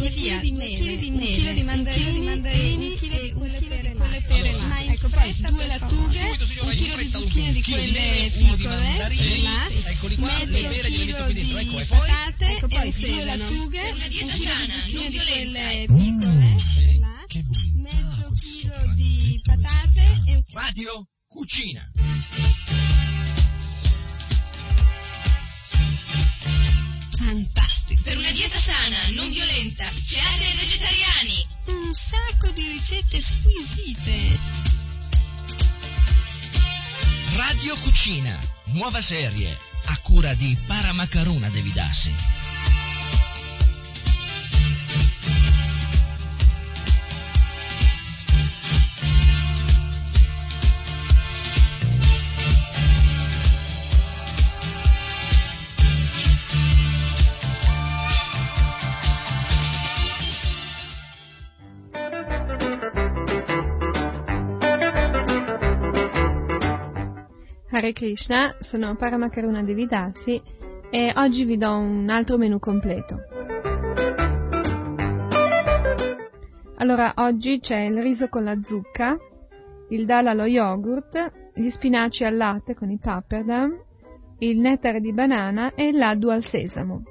due chili di mele, un chilo di mandarini, un chilo di quelle pere là. Ma ecco, poi due lattughe, un chilo di zucchine di quelle piccole, là, mezzo chilo di patate, ecco poi due lattughe, un chilo di zucchine di quelle piccole, là, mezzo chilo di patate e Radio Cucina. fantastico. Per una dieta sana, non violenta, ai vegetariani. Un sacco di ricette squisite. Radio Cucina, nuova serie, a cura di Paramacaruna Devidassi. Hare Krishna, sono Paramakaruna Devidasi e oggi vi do un altro menù completo. Allora, oggi c'è il riso con la zucca, il dal allo yogurt, gli spinaci al latte con i pappardam, il nettare di banana e laddu al sesamo.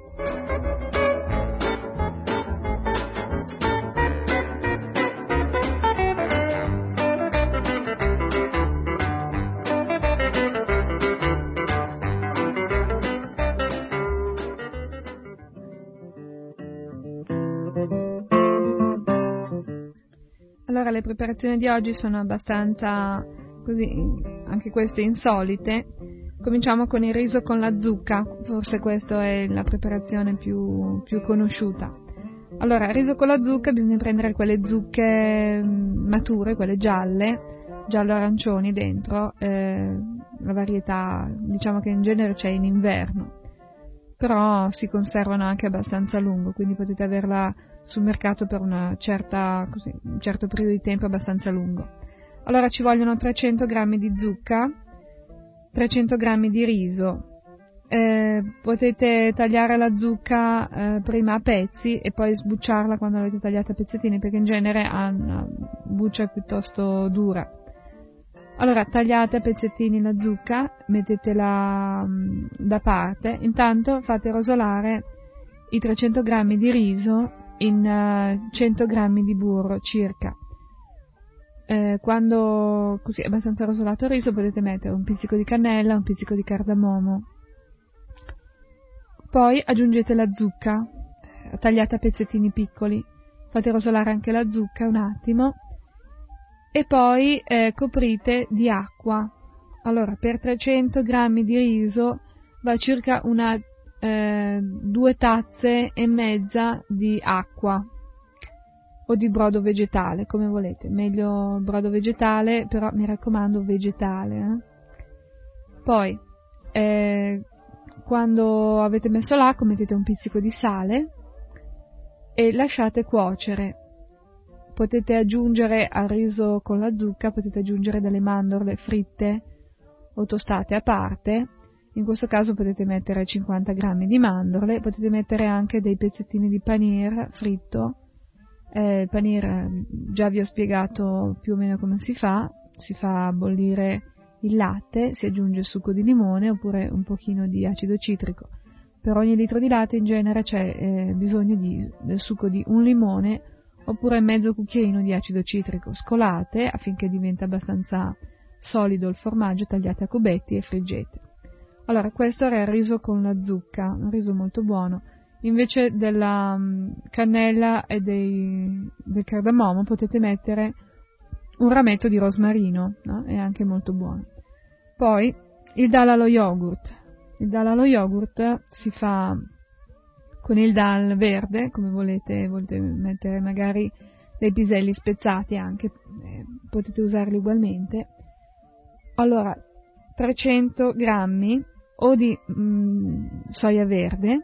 Allora, le preparazioni di oggi sono abbastanza così, anche queste insolite. Cominciamo con il riso con la zucca, forse questa è la preparazione più, più conosciuta. Allora, riso con la zucca bisogna prendere quelle zucche mm, mature, quelle gialle, giallo-arancioni dentro, eh, la varietà diciamo che in genere c'è in inverno, però si conservano anche abbastanza a lungo, quindi potete averla sul mercato per certa, così, un certo periodo di tempo abbastanza lungo. Allora ci vogliono 300 g di zucca, 300 g di riso, eh, potete tagliare la zucca eh, prima a pezzi e poi sbucciarla quando l'avete tagliata a pezzettini perché in genere ha una buccia piuttosto dura. Allora tagliate a pezzettini la zucca, mettetela mh, da parte, intanto fate rosolare i 300 g di riso in uh, 100 g di burro circa. Eh, quando così è abbastanza rosolato il riso potete mettere un pizzico di cannella, un pizzico di cardamomo. Poi aggiungete la zucca, eh, tagliata a pezzettini piccoli. Fate rosolare anche la zucca un attimo e poi eh, coprite di acqua. Allora, per 300 g di riso va circa una eh, due tazze e mezza di acqua o di brodo vegetale, come volete. Meglio brodo vegetale, però mi raccomando vegetale. Eh? Poi, eh, quando avete messo l'acqua, mettete un pizzico di sale e lasciate cuocere. Potete aggiungere al riso con la zucca, potete aggiungere delle mandorle fritte o tostate a parte in questo caso potete mettere 50 g di mandorle, potete mettere anche dei pezzettini di panir fritto. Eh, il panir già vi ho spiegato più o meno come si fa, si fa bollire il latte, si aggiunge il succo di limone oppure un pochino di acido citrico. Per ogni litro di latte in genere c'è eh, bisogno di, del succo di un limone oppure mezzo cucchiaino di acido citrico. Scolate affinché diventi abbastanza solido il formaggio, tagliate a cubetti e friggete. Allora, questo era il riso con la zucca, un riso molto buono. Invece della um, cannella e dei, del cardamomo potete mettere un rametto di rosmarino, no? è anche molto buono. Poi il dal allo yogurt. Il dal allo yogurt si fa con il dal verde, come volete, volete mettere magari dei piselli spezzati anche, eh, potete usarli ugualmente. Allora, 300 grammi o di mm, soia verde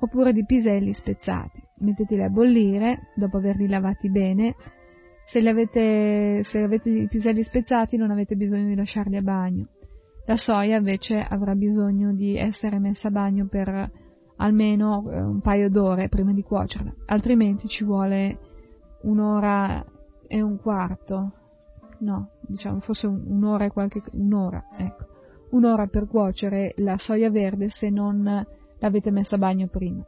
oppure di piselli spezzati. Metteteli a bollire dopo averli lavati bene. Se, avete, se avete i piselli spezzati non avete bisogno di lasciarli a bagno. La soia invece avrà bisogno di essere messa a bagno per almeno eh, un paio d'ore prima di cuocerla, altrimenti ci vuole un'ora e un quarto, no, diciamo forse un'ora e qualche, un'ora, ecco, un'ora per cuocere la soia verde se non l'avete messa a bagno prima.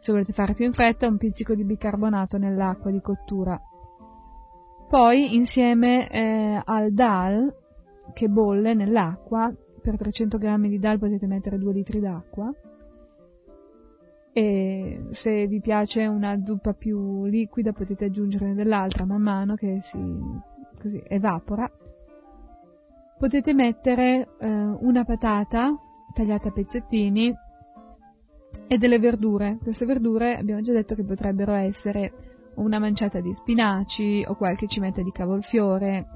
Se volete fare più in fretta, un pizzico di bicarbonato nell'acqua di cottura. Poi, insieme eh, al dal che bolle nell'acqua, per 300 g di dal potete mettere 2 litri d'acqua, e se vi piace una zuppa più liquida potete aggiungerne dell'altra man mano che si così, evapora. Potete mettere eh, una patata tagliata a pezzettini e delle verdure. Queste verdure abbiamo già detto che potrebbero essere una manciata di spinaci o qualche cimetta di cavolfiore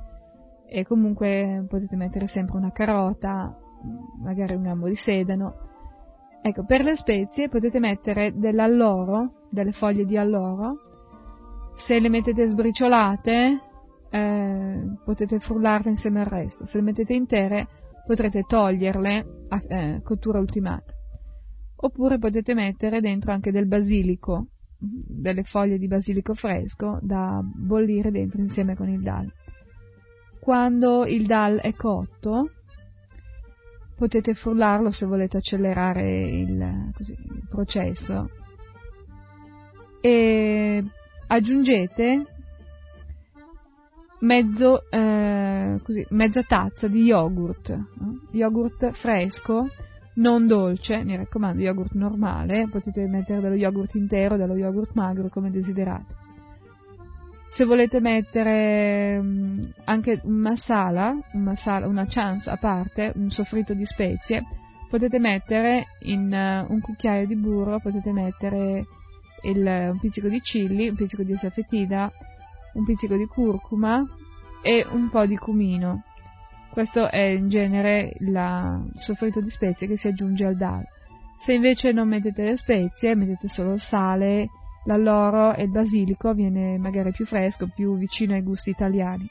e comunque potete mettere sempre una carota, magari un gambo di sedano Ecco, per le spezie potete mettere dell'alloro, delle foglie di alloro, se le mettete sbriciolate eh, potete frullarle insieme al resto, se le mettete intere potrete toglierle a eh, cottura ultimata. Oppure potete mettere dentro anche del basilico, delle foglie di basilico fresco da bollire dentro insieme con il dal. Quando il dal è cotto, potete frullarlo se volete accelerare il, così, il processo e aggiungete mezzo, eh, così, mezza tazza di yogurt, no? yogurt fresco, non dolce, mi raccomando, yogurt normale, potete mettere dello yogurt intero, dello yogurt magro come desiderate se volete mettere um, anche un masala, un masala, una chance a parte, un soffritto di spezie, potete mettere in uh, un cucchiaio di burro, potete mettere il, un pizzico di chili, un pizzico di saffetina, un pizzico di curcuma e un po' di cumino. Questo è in genere il soffritto di spezie che si aggiunge al dal. Se invece non mettete le spezie, mettete solo sale, l'alloro e il basilico viene magari più fresco, più vicino ai gusti italiani.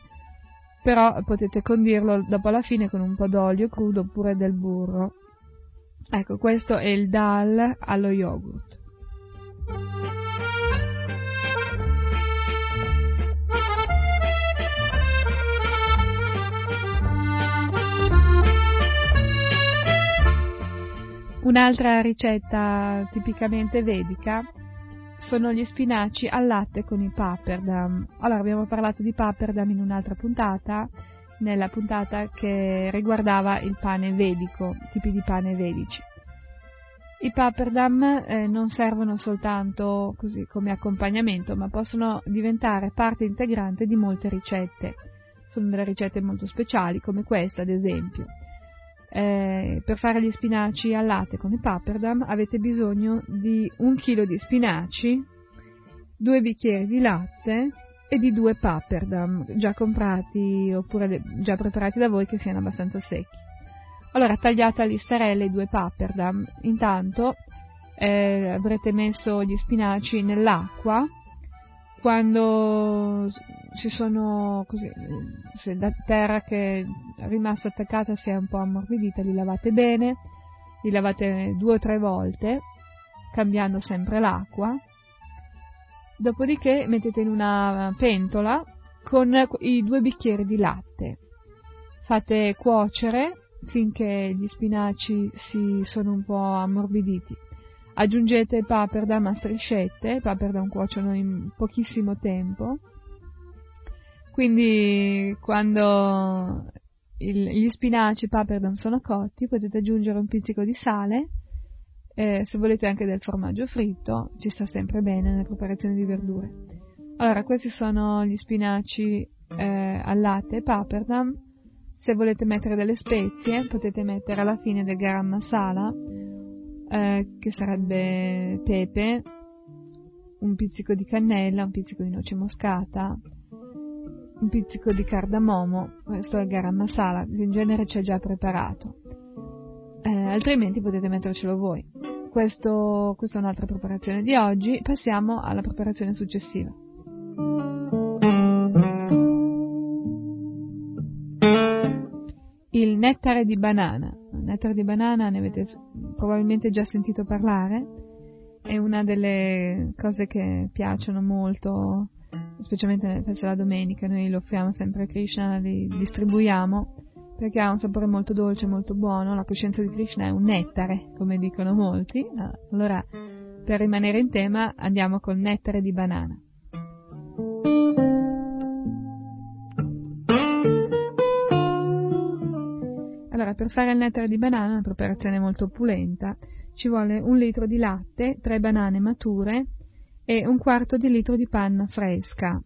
Però potete condirlo dopo alla fine con un po' d'olio crudo oppure del burro. Ecco, questo è il dal allo yogurt. Un'altra ricetta tipicamente vedica sono gli spinaci al latte con i papperdam. Allora, abbiamo parlato di papperdam in un'altra puntata, nella puntata che riguardava il pane vedico, tipi di pane vedici. I papperdam eh, non servono soltanto così come accompagnamento, ma possono diventare parte integrante di molte ricette. Sono delle ricette molto speciali, come questa ad esempio. Eh, per fare gli spinaci al latte con i papperdam avete bisogno di un chilo di spinaci, due bicchieri di latte e di due papperdam già comprati oppure già preparati da voi che siano abbastanza secchi. Allora tagliate a listarelle i due papperdam, intanto eh, avrete messo gli spinaci nell'acqua quando ci sono così, se la terra che è rimasta attaccata si è un po' ammorbidita, li lavate bene, li lavate due o tre volte, cambiando sempre l'acqua. Dopodiché mettete in una pentola con i due bicchieri di latte. Fate cuocere finché gli spinaci si sono un po' ammorbiditi Aggiungete pappardam a striscette, i pappardam cuociono in pochissimo tempo, quindi quando il, gli spinaci e i pappardam sono cotti potete aggiungere un pizzico di sale, eh, se volete anche del formaggio fritto, ci sta sempre bene nella preparazione di verdure. Allora, questi sono gli spinaci eh, al latte e pappardam. Se volete mettere delle spezie, potete mettere alla fine del garam masala eh, che sarebbe pepe, un pizzico di cannella, un pizzico di noce moscata, un pizzico di cardamomo, questo è il garam masala, che in genere c'è già preparato. Eh, altrimenti potete mettercelo voi. Questo, questa è un'altra preparazione di oggi, passiamo alla preparazione successiva. nettare di banana. Il nettare di banana ne avete probabilmente già sentito parlare. è una delle cose che piacciono molto, specialmente feste della domenica, noi lo offriamo sempre a Krishna, li distribuiamo perché ha un sapore molto dolce, molto buono, la coscienza di Krishna è un nettare, come dicono molti. Allora, per rimanere in tema, andiamo col nettare di banana. Per fare il nettare di banana, una preparazione molto opulenta, ci vuole un litro di latte, tre banane mature e un quarto di litro di panna fresca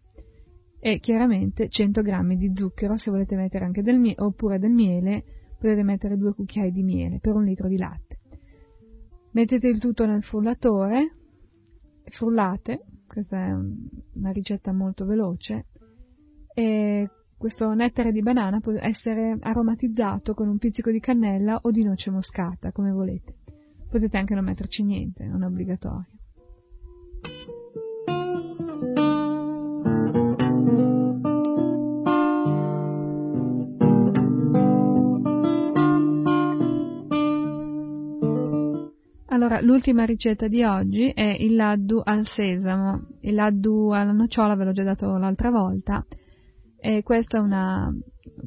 e chiaramente 100 g di zucchero, se volete mettere anche del miele, oppure del miele, potete mettere due cucchiai di miele per un litro di latte. Mettete il tutto nel frullatore, frullate, questa è una ricetta molto veloce, e questo nettare di banana può essere aromatizzato con un pizzico di cannella o di noce moscata, come volete. Potete anche non metterci niente, non è obbligatorio. Allora, l'ultima ricetta di oggi è il laddu al sesamo. Il laddu alla nocciola ve l'ho già dato l'altra volta e questa è una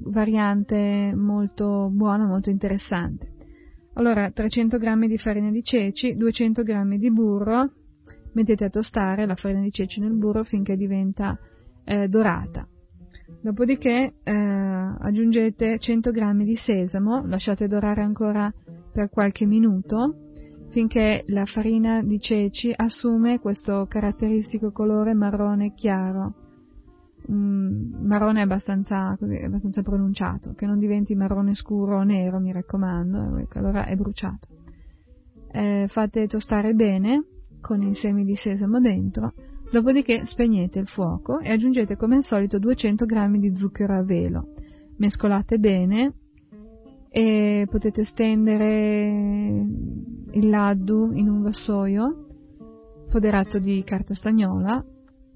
variante molto buona, molto interessante. Allora, 300 g di farina di ceci, 200 g di burro, mettete a tostare la farina di ceci nel burro finché diventa eh, dorata. Dopodiché eh, aggiungete 100 g di sesamo, lasciate dorare ancora per qualche minuto finché la farina di ceci assume questo caratteristico colore marrone chiaro, mm, marrone abbastanza, così, abbastanza pronunciato, che non diventi marrone scuro o nero, mi raccomando, ecco, allora è bruciato. Eh, fate tostare bene con i semi di sesamo dentro, dopodiché spegnete il fuoco e aggiungete come al solito 200 g di zucchero a velo. Mescolate bene e potete stendere il laddu in un vassoio foderato di carta stagnola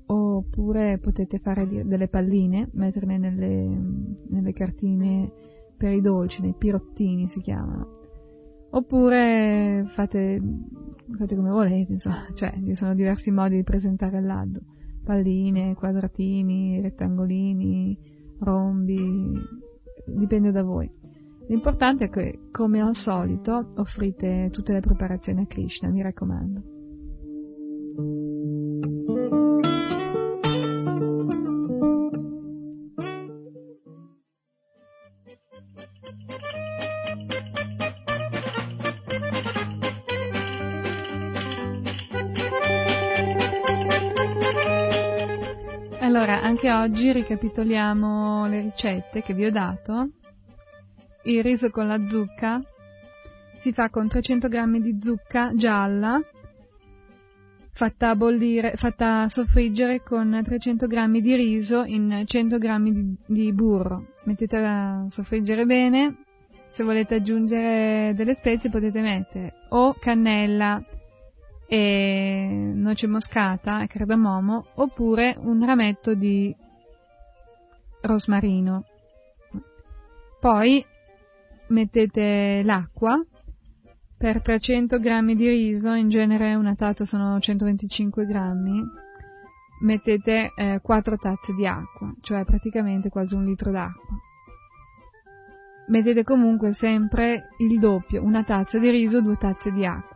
oppure potete fare delle palline, metterle nelle, nelle cartine per i dolci, nei pirottini si chiamano. Oppure fate, fate come volete, insomma, cioè ci sono diversi modi di presentare il laddu. Palline, quadratini, rettangolini, rombi, dipende da voi. L'importante è che, come al solito, offrite tutte le preparazioni a Krishna, mi raccomando. Anche oggi ricapitoliamo le ricette che vi ho dato il riso con la zucca si fa con 300 g di zucca gialla fatta, bollire, fatta soffriggere con 300 g di riso in 100 g di, di burro. Mettete a soffriggere bene, se volete aggiungere delle spezie potete mettere o cannella e noce moscata e cardamomo oppure un rametto di rosmarino. Poi mettete l'acqua per 300 g di riso, in genere una tazza sono 125 grammi, mettete eh, 4 tazze di acqua, cioè praticamente quasi un litro d'acqua. Mettete comunque sempre il doppio, una tazza di riso, due tazze di acqua.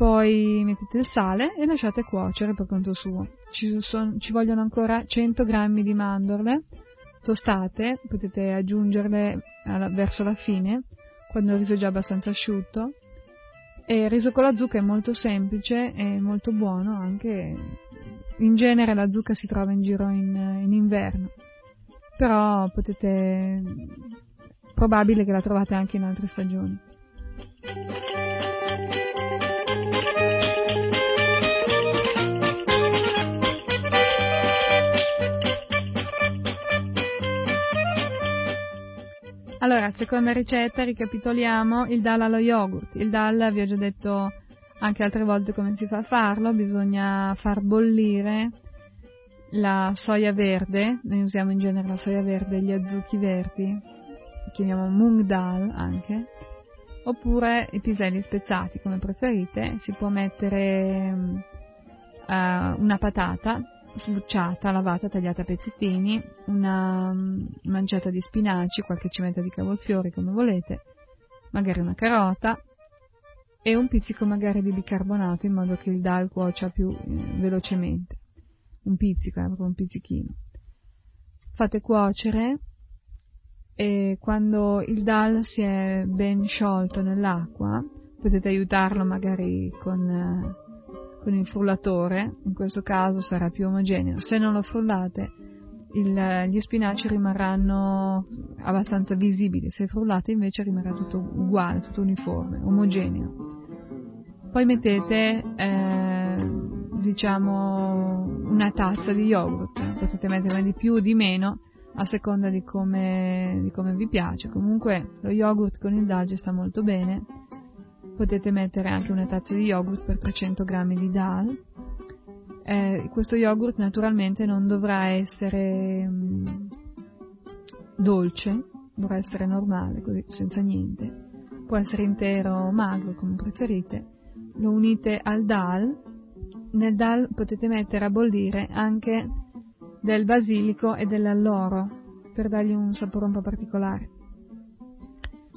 Poi mettete il sale e lasciate cuocere per conto suo. Ci, son, ci vogliono ancora 100 g di mandorle tostate, potete aggiungerle alla, verso la fine, quando il riso è già abbastanza asciutto. E il riso con la zucca è molto semplice e molto buono, anche in genere la zucca si trova in giro in, in inverno, però potete, probabile che la trovate anche in altre stagioni. Allora, seconda ricetta, ricapitoliamo il dal allo yogurt. Il dal, vi ho già detto anche altre volte come si fa a farlo, bisogna far bollire la soia verde, noi usiamo in genere la soia verde gli azucchi verdi, chiamiamo mung dal anche, oppure i piselli spezzati come preferite, si può mettere uh, una patata sbucciata, lavata, tagliata a pezzettini, una um, manciata di spinaci, qualche cimetta di cavolfiori come volete, magari una carota e un pizzico magari di bicarbonato in modo che il dal cuocia più eh, velocemente. Un pizzico, eh, proprio un pizzichino. Fate cuocere e quando il dal si è ben sciolto nell'acqua, potete aiutarlo magari con, eh, con il frullatore, in questo caso sarà più omogeneo. Se non lo frullate, il, gli spinaci rimarranno abbastanza visibili, se frullate invece rimarrà tutto uguale, tutto uniforme, omogeneo. Poi mettete, eh, diciamo, una tazza di yogurt, potete metterne di più o di meno, a seconda di come, di come vi piace. Comunque lo yogurt con il dal sta molto bene. Potete mettere anche una tazza di yogurt per 300 g di dal. Eh, questo yogurt naturalmente non dovrà essere mh, mm, dolce, dovrà essere normale, così senza niente. Può essere intero o magro come preferite. Lo unite al dal. Nel dal potete mettere a bollire anche del basilico e dell'alloro per dargli un sapore un po' particolare.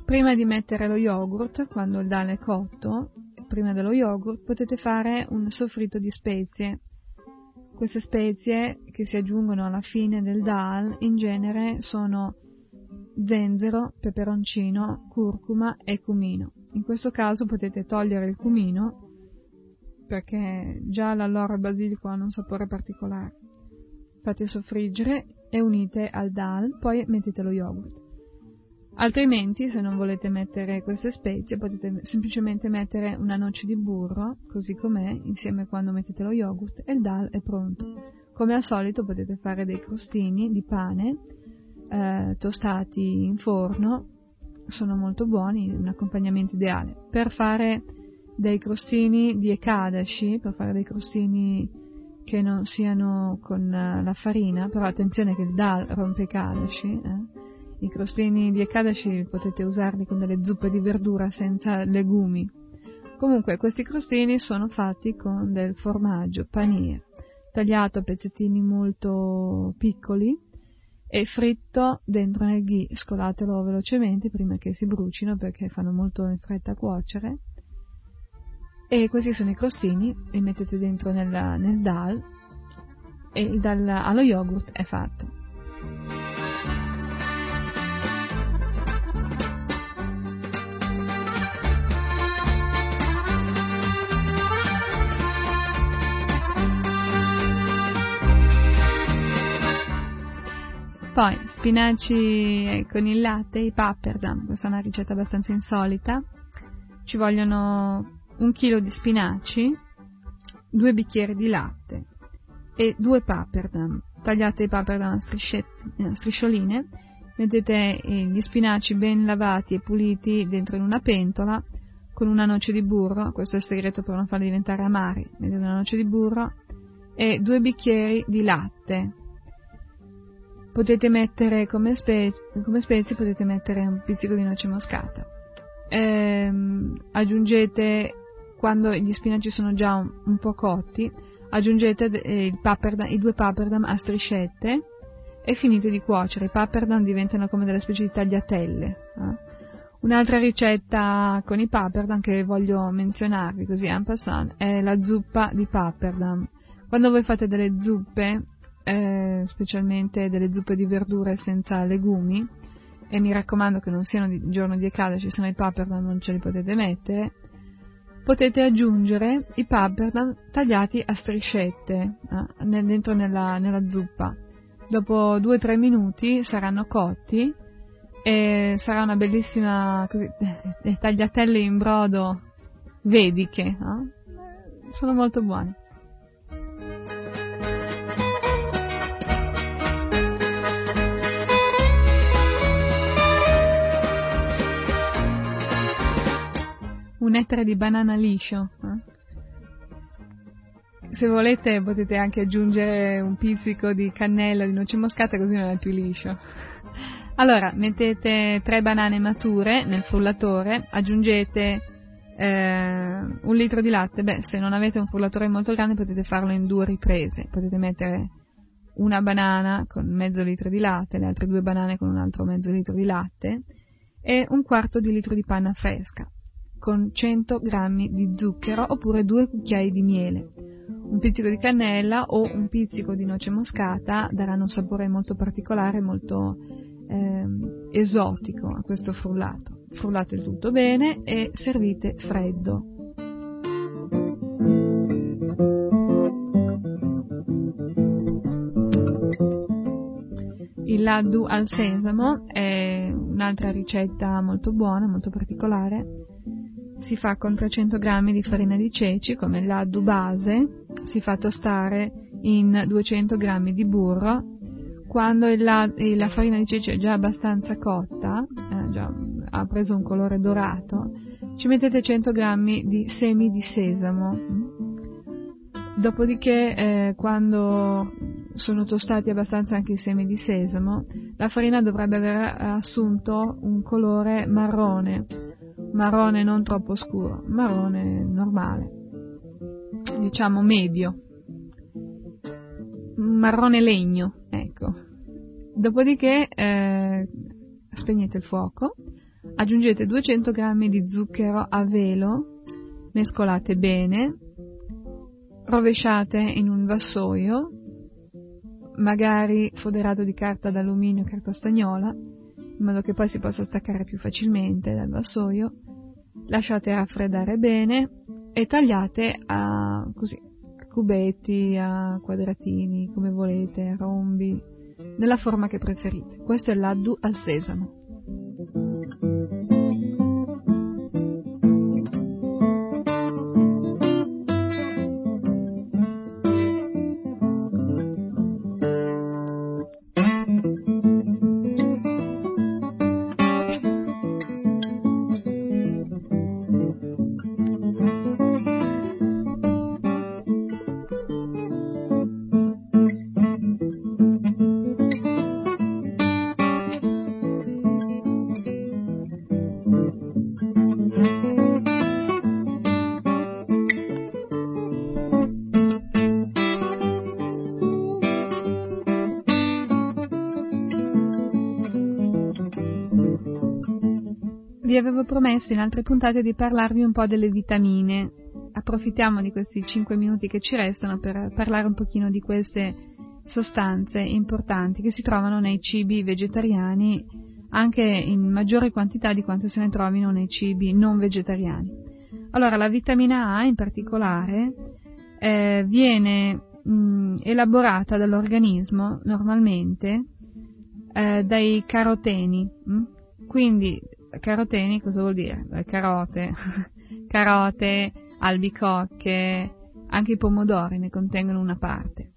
Prima di mettere lo yogurt, quando il dal è cotto, prima dello yogurt potete fare un soffritto di spezie. Queste spezie che si aggiungono alla fine del dal in genere sono zenzero, peperoncino, curcuma e cumino. In questo caso potete togliere il cumino perché già l'alloro e il basilico hanno un sapore particolare fate soffriggere e unite al dal, poi mettete lo yogurt. Altrimenti, se non volete mettere queste spezie, potete semplicemente mettere una noce di burro, così com'è, insieme quando mettete lo yogurt e il dal è pronto. Come al solito potete fare dei crostini di pane eh, tostati in forno, sono molto buoni, un accompagnamento ideale. Per fare dei crostini di Ekadashi, per fare dei crostini che non siano con eh, la farina, però attenzione che il dal rompe i kadashi, eh? I crostini di Ekadashi potete usarli con delle zuppe di verdura senza legumi. Comunque questi crostini sono fatti con del formaggio panir, tagliato a pezzettini molto piccoli e fritto dentro nel ghee. Scolatelo velocemente prima che si brucino perché fanno molto in fretta a cuocere e questi sono i crostini, li mettete dentro nel, nel dal e dal allo yogurt è fatto. Poi spinaci con il latte, i pappardam, questa è una ricetta abbastanza insolita. Ci vogliono un chilo di spinaci, due bicchieri di latte e due pappardam. Tagliate i pappardam a striscioline, mettete gli spinaci ben lavati e puliti dentro in una pentola con una noce di burro, questo è il segreto per non farli diventare amari, mettete una noce di burro e due bicchieri di latte. Potete mettere come, spe- come spezie potete mettere un pizzico di noce moscata. Ehm, aggiungete quando gli spinaci sono già un, un po' cotti, aggiungete eh, pappardam, i due pappardam a striscette e finite di cuocere. I pappardam diventano come delle specie di tagliatelle. Eh? Un'altra ricetta con i pappardam che voglio menzionarvi così en passant è la zuppa di pappardam. Quando voi fate delle zuppe, eh, specialmente delle zuppe di verdure senza legumi, e mi raccomando che non siano di giorno di Ekadashi, se no i pappardam non ce li potete mettere, potete aggiungere i pappardam tagliati a striscette eh, dentro nella, nella zuppa. Dopo 2-3 minuti saranno cotti e sarà una bellissima così, tagliatelle in brodo vediche. Eh? Sono molto buoni. Un ettaro di banana liscio. Eh? Se volete potete anche aggiungere un pizzico di cannella, di noce moscata, così non è più liscio. Allora, mettete tre banane mature nel frullatore, aggiungete eh, un litro di latte. Beh, se non avete un frullatore molto grande potete farlo in due riprese. Potete mettere una banana con mezzo litro di latte, le altre due banane con un altro mezzo litro di latte e un quarto di litro di panna fresca con 100 g di zucchero oppure due cucchiai di miele. Un pizzico di cannella o un pizzico di noce moscata daranno un sapore molto particolare, molto eh, esotico a questo frullato. Frullate tutto bene e servite freddo. Il laddu al sesamo è un'altra ricetta molto buona, molto particolare. Si fa con 300 g di farina di ceci come laddu base, si fa tostare in 200 g di burro. Quando la, la, farina di ceci è già abbastanza cotta, eh, già, ha preso un colore dorato, ci mettete 100 g di semi di sesamo. Dopodiché, eh, quando sono tostati abbastanza anche i semi di sesamo, la farina dovrebbe aver assunto un colore marrone, marrone non troppo scuro, marrone normale, diciamo medio, marrone legno, ecco. Dopodiché eh, spegnete il fuoco, aggiungete 200 g di zucchero a velo, mescolate bene, rovesciate in un vassoio magari foderato di carta d'alluminio carta stagnola, in modo che poi si possa staccare più facilmente dal vassoio. Lasciate raffreddare bene e tagliate a, così, a cubetti, a quadratini, come volete, a rombi, nella forma che preferite. Questo è l'addu al sesamo. Vi avevo promesso in altre puntate di parlarvi un po' delle vitamine. Approfittiamo di questi 5 minuti che ci restano per parlare un pochino di queste sostanze importanti che si trovano nei cibi vegetariani anche in maggiore quantità di quanto se ne trovino nei cibi non vegetariani. Allora, la vitamina A in particolare eh, viene mh, elaborata dall'organismo normalmente eh, dai caroteni. Mh? Quindi caroteni cosa vuol dire? Carote, carote, albicocche, anche i pomodori ne contengono una parte.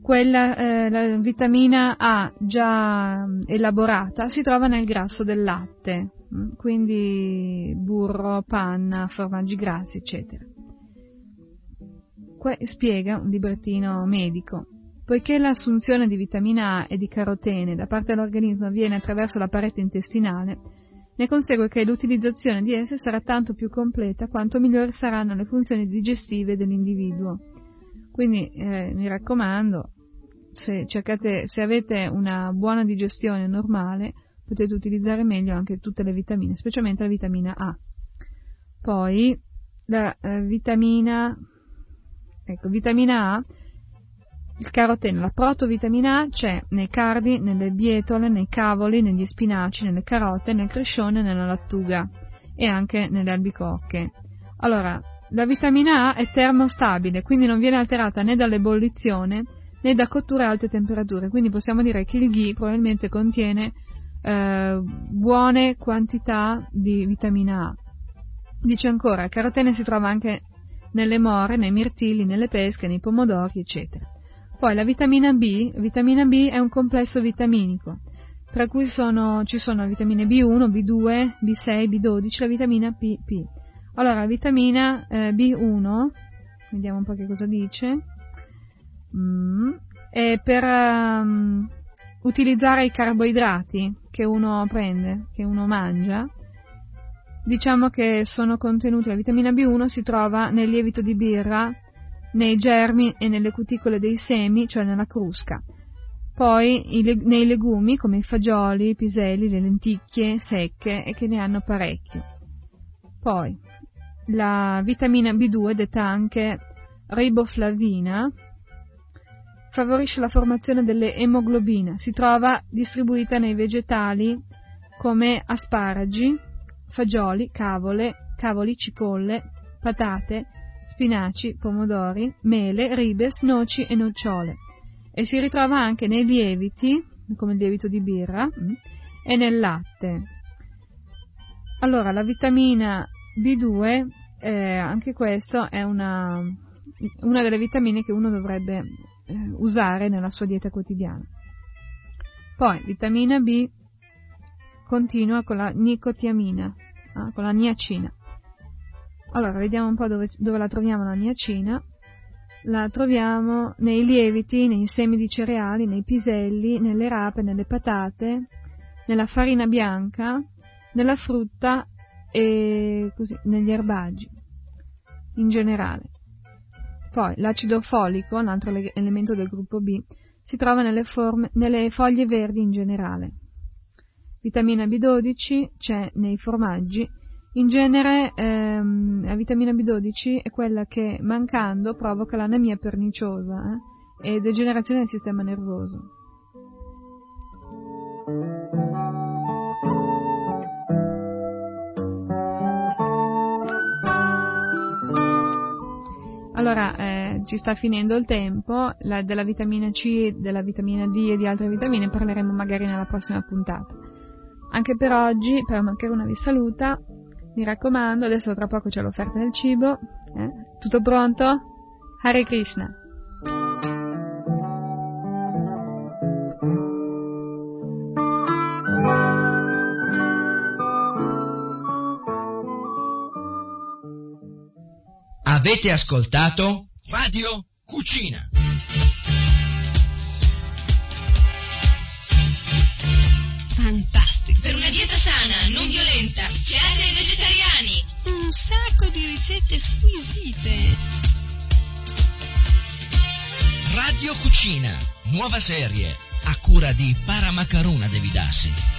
Quella, eh, la vitamina A già elaborata si trova nel grasso del latte, mm, quindi burro, panna, formaggi grassi, eccetera. Qua spiega un librettino medico Poiché l'assunzione di vitamina A e di carotene da parte dell'organismo avviene attraverso la parete intestinale, ne consegue che l'utilizzazione di esse sarà tanto più completa quanto migliori saranno le funzioni digestive dell'individuo. Quindi eh, mi raccomando, se, cercate, se avete una buona digestione normale, potete utilizzare meglio anche tutte le vitamine, specialmente la vitamina A. Poi la eh, vitamina, ecco, vitamina A il carotene, la protovitamina A c'è nei carbi, nelle bietole, nei cavoli, negli spinaci, nelle carote, nel crescione, nella lattuga e anche nelle albicocche. Allora, la vitamina A è termostabile, quindi non viene alterata né dall'ebollizione né da cottura a alte temperature, quindi possiamo dire che il ghee probabilmente contiene eh, buone quantità di vitamina A. Dice ancora, carotene si trova anche nelle more, nei mirtilli, nelle pesche, nei pomodori, eccetera. Poi la vitamina B, vitamina B è un complesso vitaminico, tra cui sono, ci sono le vitamine B1, B2, B6, B12, la vitamina PP. Allora, la vitamina eh, B1, vediamo un po' che cosa dice, mm, è per um, utilizzare i carboidrati che uno prende, che uno mangia, diciamo che sono contenuti, la vitamina B1 si trova nel lievito di birra, nei germi e nelle cuticole dei semi, cioè nella crusca. Poi nei legumi come i fagioli, i piselli, le lenticchie secche e che ne hanno parecchio. Poi la vitamina B2, detta anche riboflavina, favorisce la formazione delle emoglobine. Si trova distribuita nei vegetali come asparagi, fagioli, cavole, cavoli, cipolle, patate, spinaci, pomodori, mele, ribes, noci e nocciole. E si ritrova anche nei lieviti, come il lievito di birra, mm, e nel latte. Allora, la vitamina B2, eh, anche questo è una, una, delle vitamine che uno dovrebbe eh, usare nella sua dieta quotidiana. Poi, vitamina B continua con la nicotiamina, ah, con la niacina. Allora, vediamo un po' dove, dove, la troviamo la niacina. La troviamo nei lieviti, nei semi di cereali, nei piselli, nelle rape, nelle patate, nella farina bianca, nella frutta e così, negli erbaggi, in generale. Poi l'acido folico, un altro elemento del gruppo B, si trova nelle, forme, nelle foglie verdi in generale. Vitamina B12 c'è nei formaggi. In genere ehm, la vitamina B12 è quella che mancando provoca l'anemia perniciosa eh, e degenerazione del sistema nervoso. Allora, eh, ci sta finendo il tempo, la, della vitamina C, della vitamina D e di altre vitamine parleremo magari nella prossima puntata. Anche per oggi, per Maccheruna vi saluta, mi raccomando, adesso tra poco c'è l'offerta del cibo, eh? tutto pronto? Hare Krishna! Avete ascoltato Radio Cucina. Per una dieta sana, non violenta, chiara ai vegetariani. Un sacco di ricette squisite. Radio Cucina, nuova serie, a cura di Paramacaruna Devidassi.